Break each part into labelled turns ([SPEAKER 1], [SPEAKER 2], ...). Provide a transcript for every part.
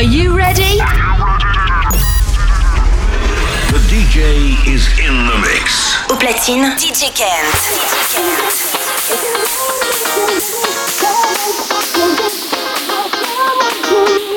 [SPEAKER 1] Are you ready?
[SPEAKER 2] The DJ is in the mix.
[SPEAKER 3] Au platine, DJ Kent. DJ Kent.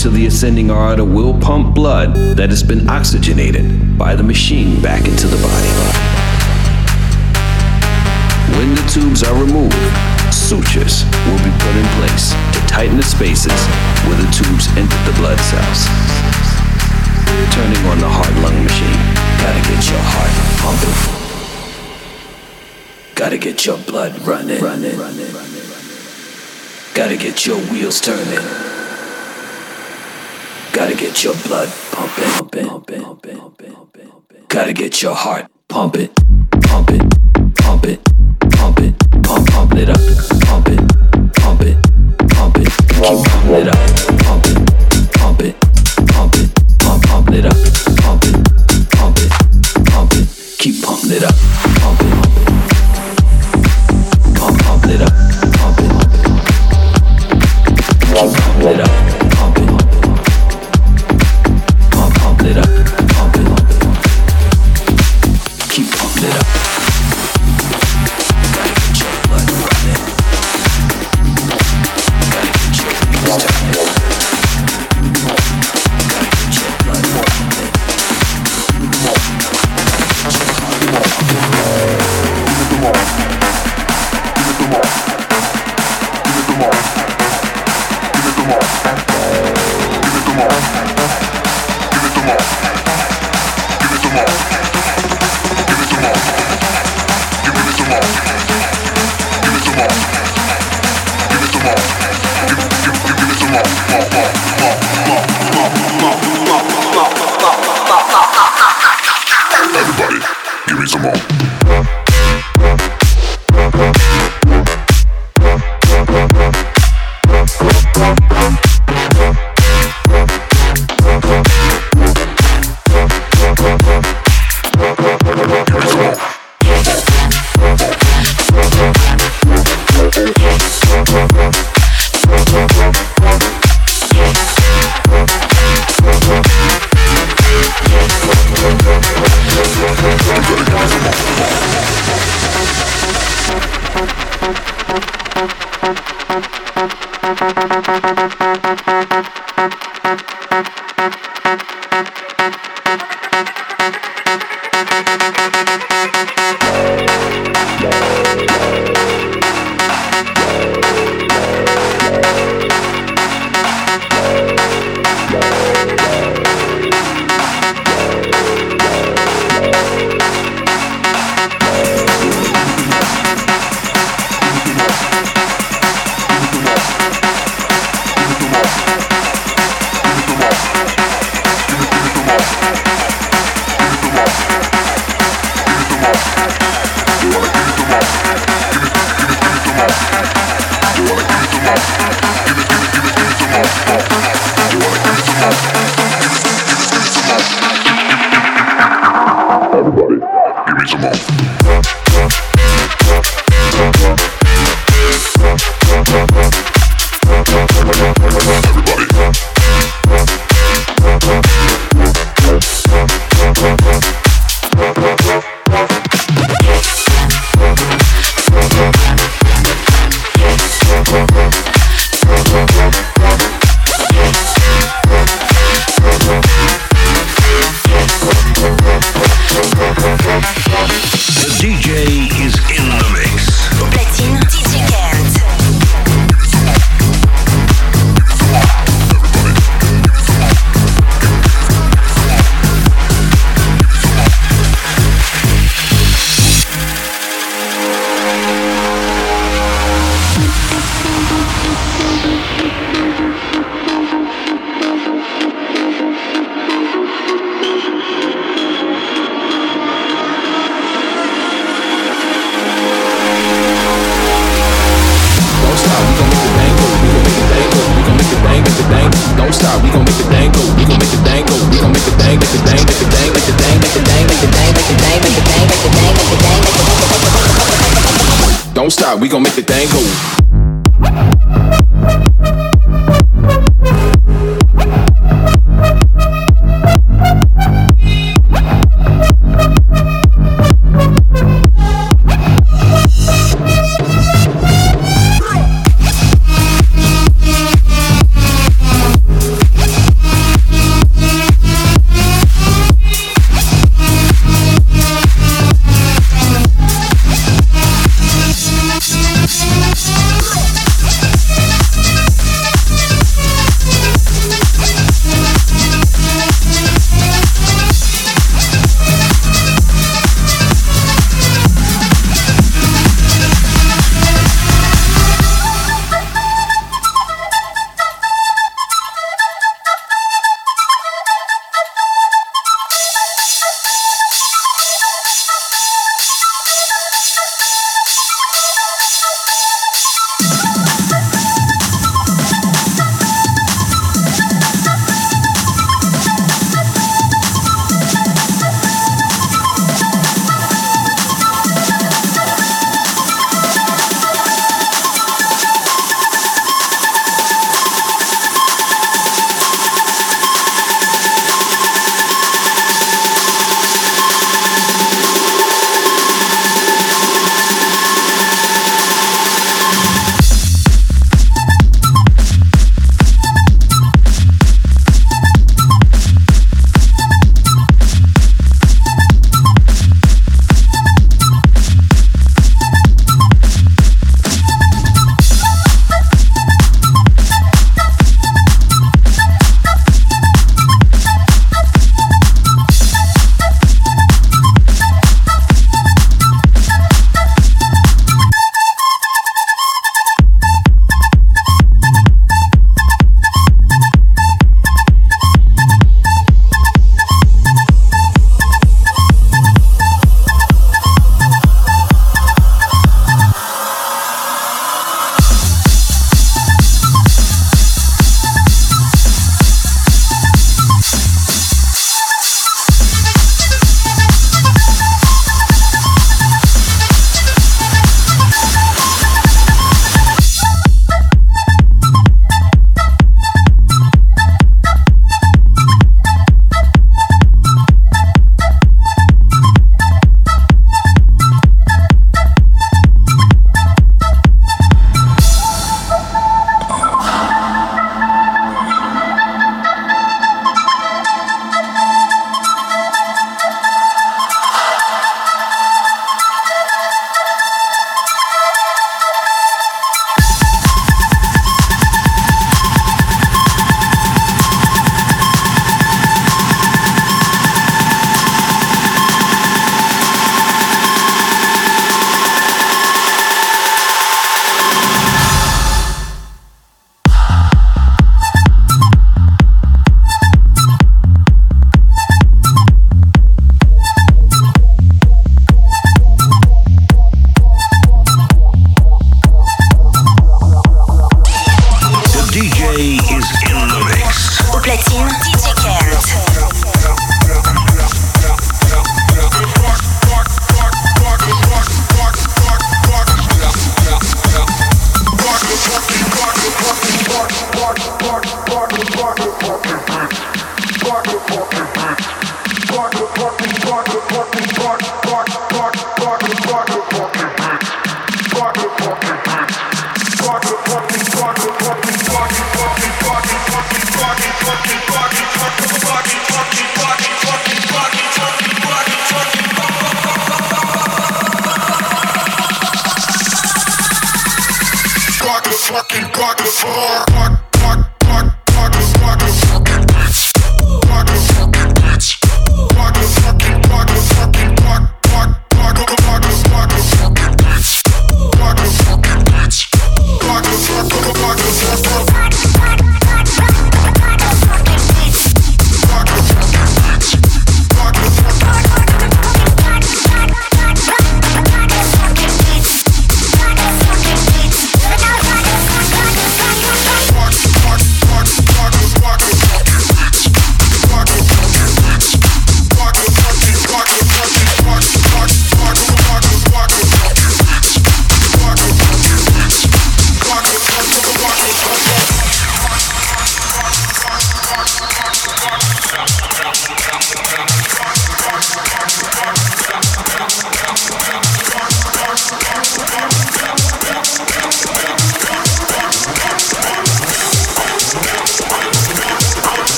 [SPEAKER 2] Until the ascending aorta will pump blood that has been oxygenated by the machine back into the body. When the tubes are removed, sutures will be put in place to tighten the spaces where the tubes entered the blood cells. Turning on the heart-lung machine. Gotta get your heart pumping. Gotta get your blood running. running. running. Gotta get your wheels turning. Gotta get your blood pumping. Gotta get your heart pumping.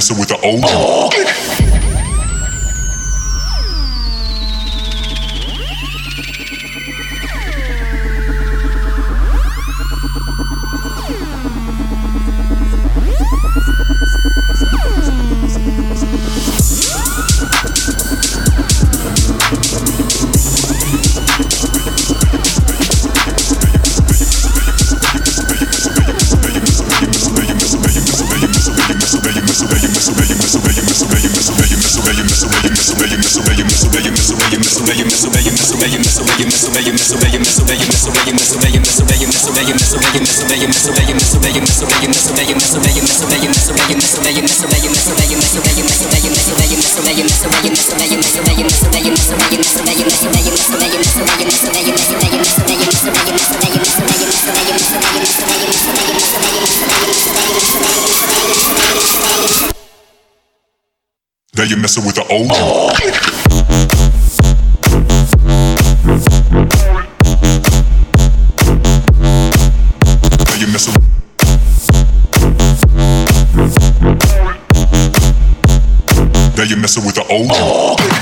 [SPEAKER 1] messing with
[SPEAKER 2] the OG. The.
[SPEAKER 1] Now you're messing with the old.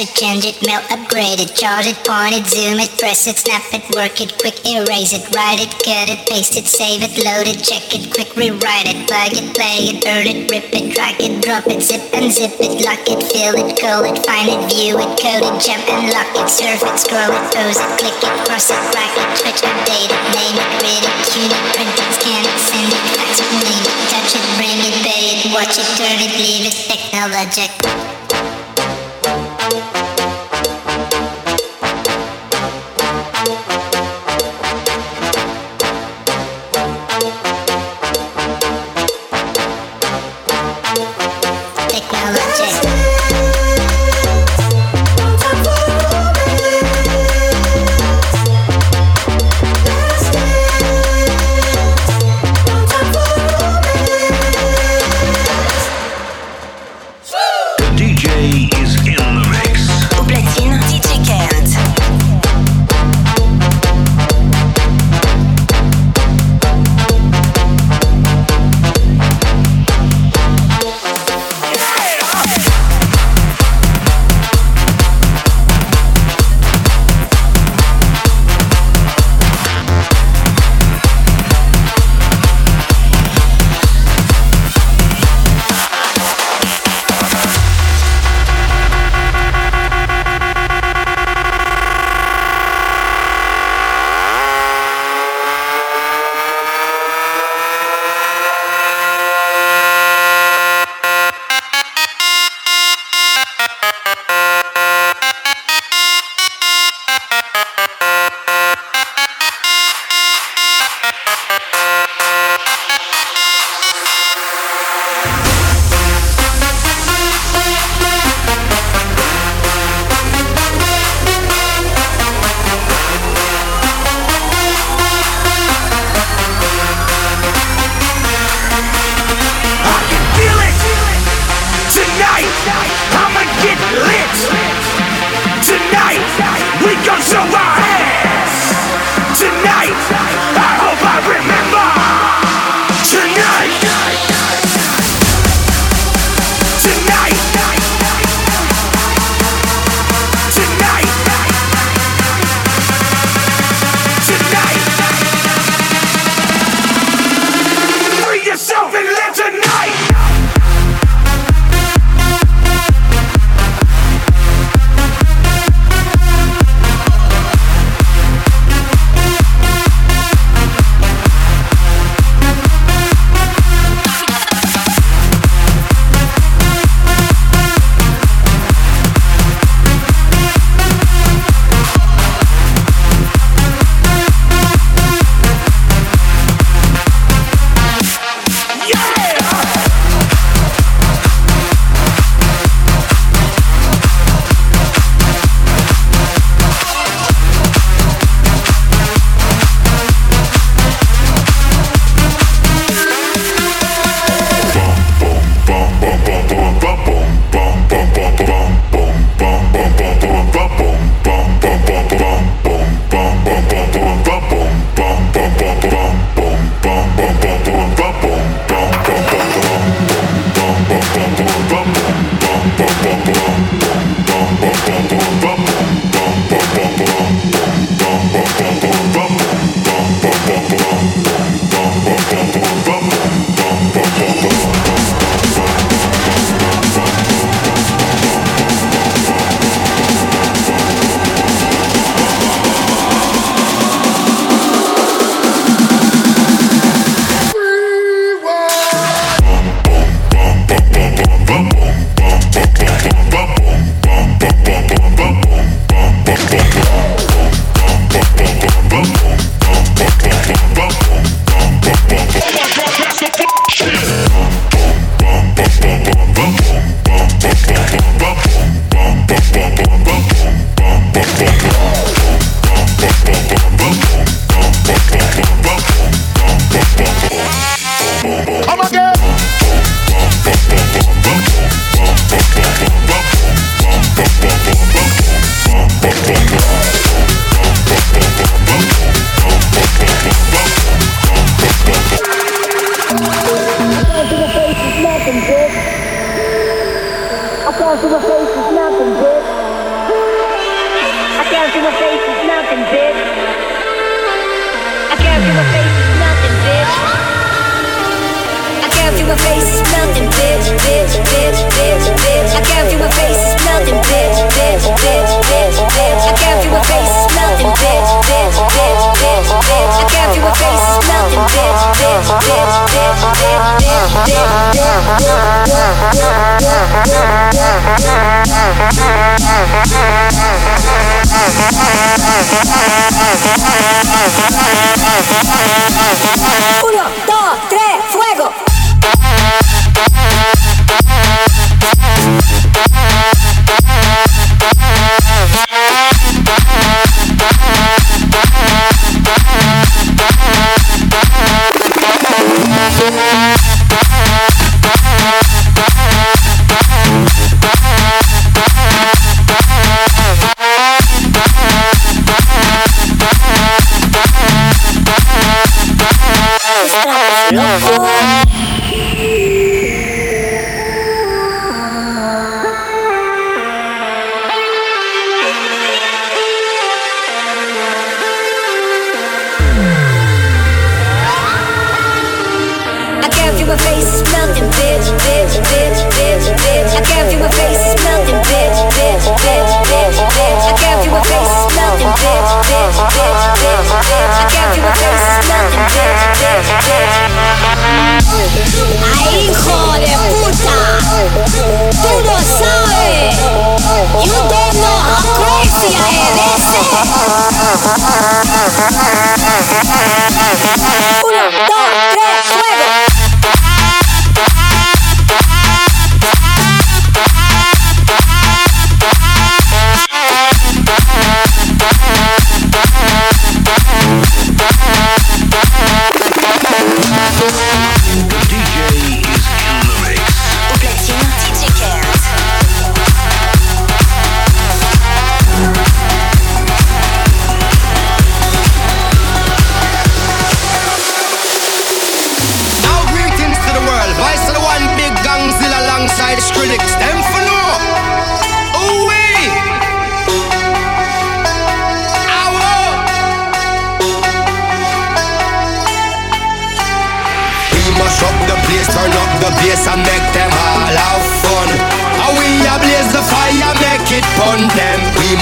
[SPEAKER 4] It, change it, mail, upgrade it, charge it, point it, zoom it, press it, snap it, work it, quick erase it, write it, cut it, paste it, save it, load it, check it, quick rewrite it, plug it, play it, earn it, rip it, drag it, drop it, zip and zip it, lock it, fill it, call it, find it, view it, code it, jump and lock it, surf it, scroll it, pose it, click it, cross it, crack it, switch, update it, name it, read it, tune it, print it, scan it, send it, fax it, name it, touch it, bring it, pay it, watch it, turn it, leave it. Technologic.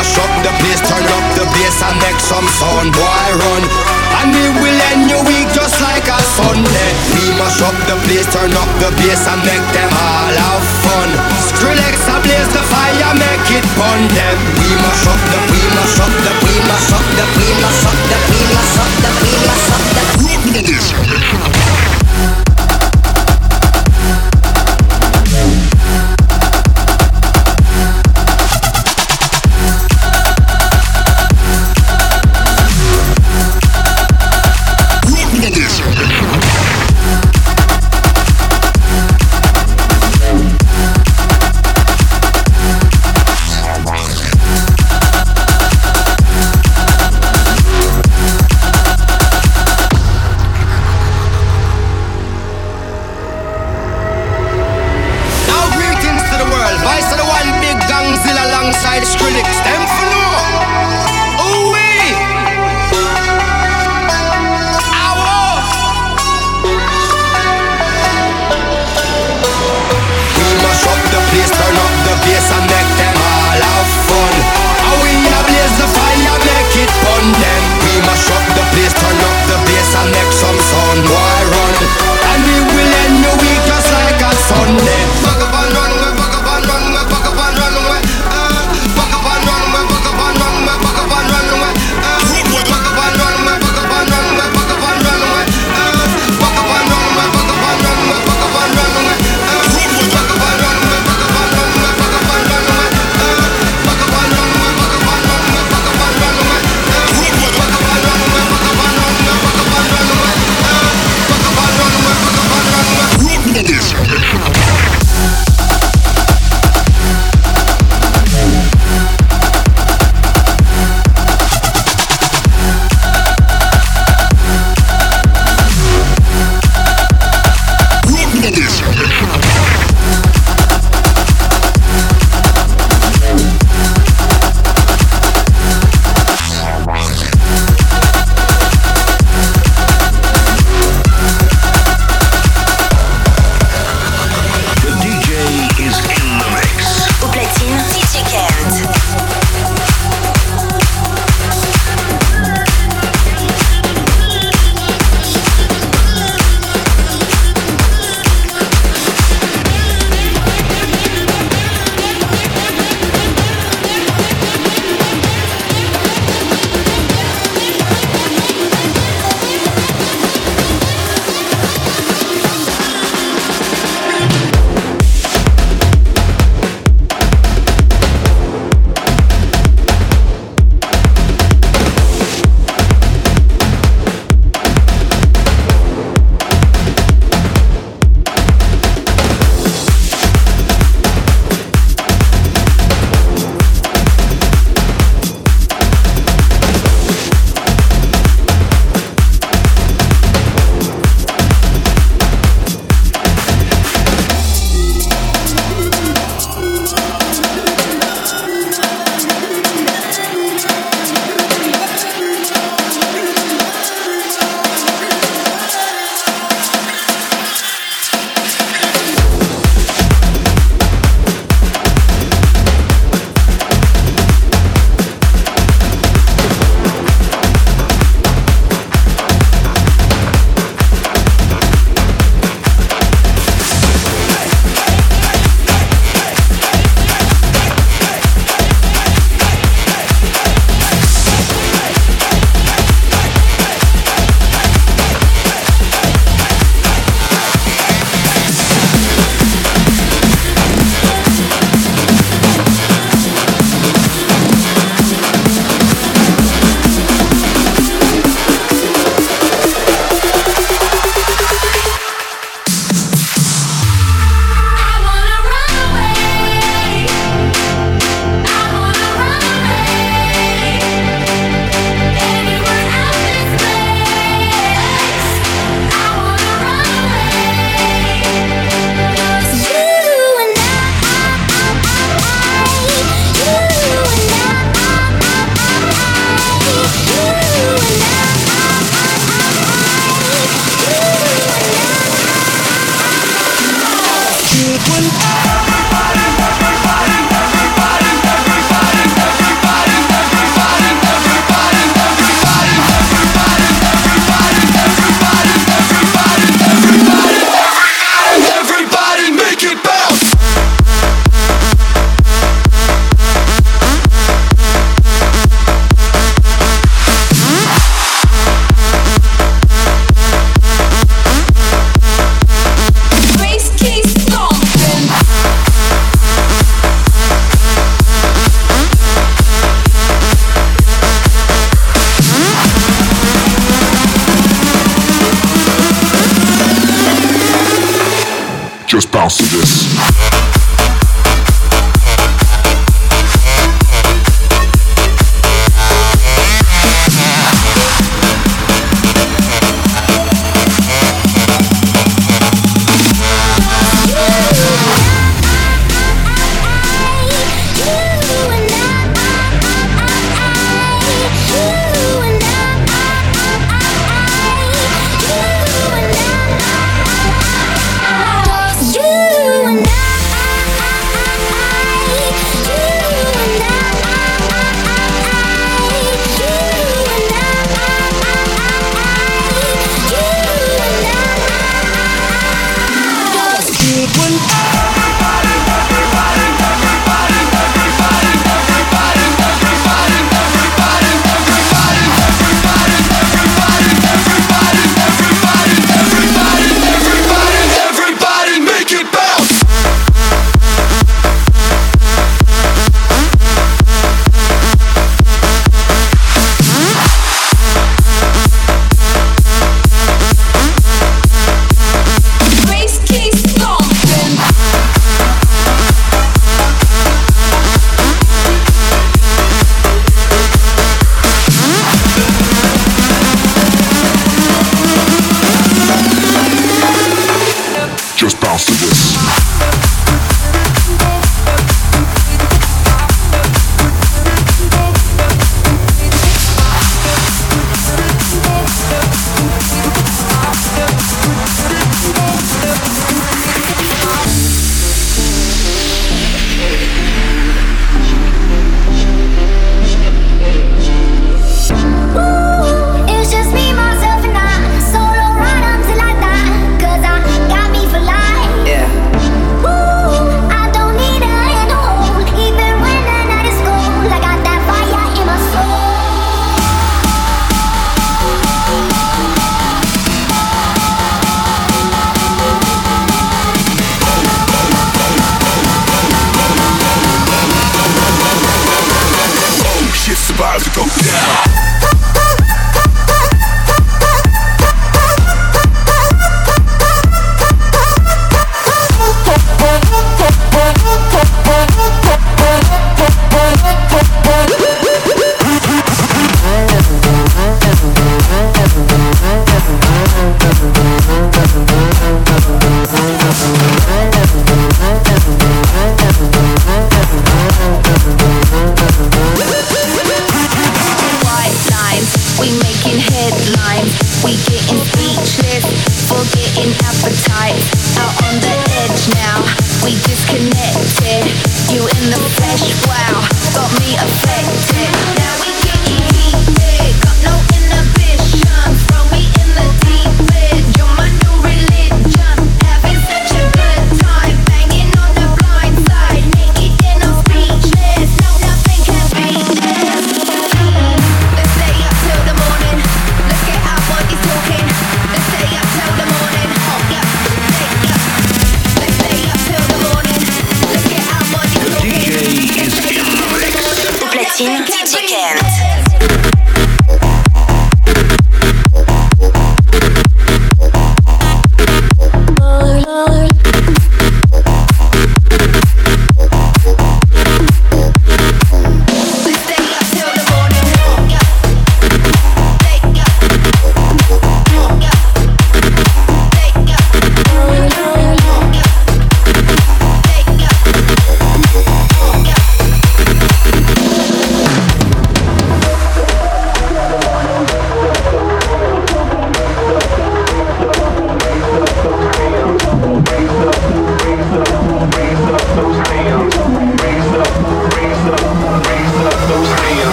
[SPEAKER 5] mash up the place, turn up the bass and make some sound. Boy, run. And we will end your week just like a Sunday. We mash up the place, turn up the bass and make them all have fun. Skrillex and blaze the fire, make it burn them. We mash up the, we mash up the, we mash up the, we mash up the, we mash up the, we mash up the.
[SPEAKER 6] We mash up the.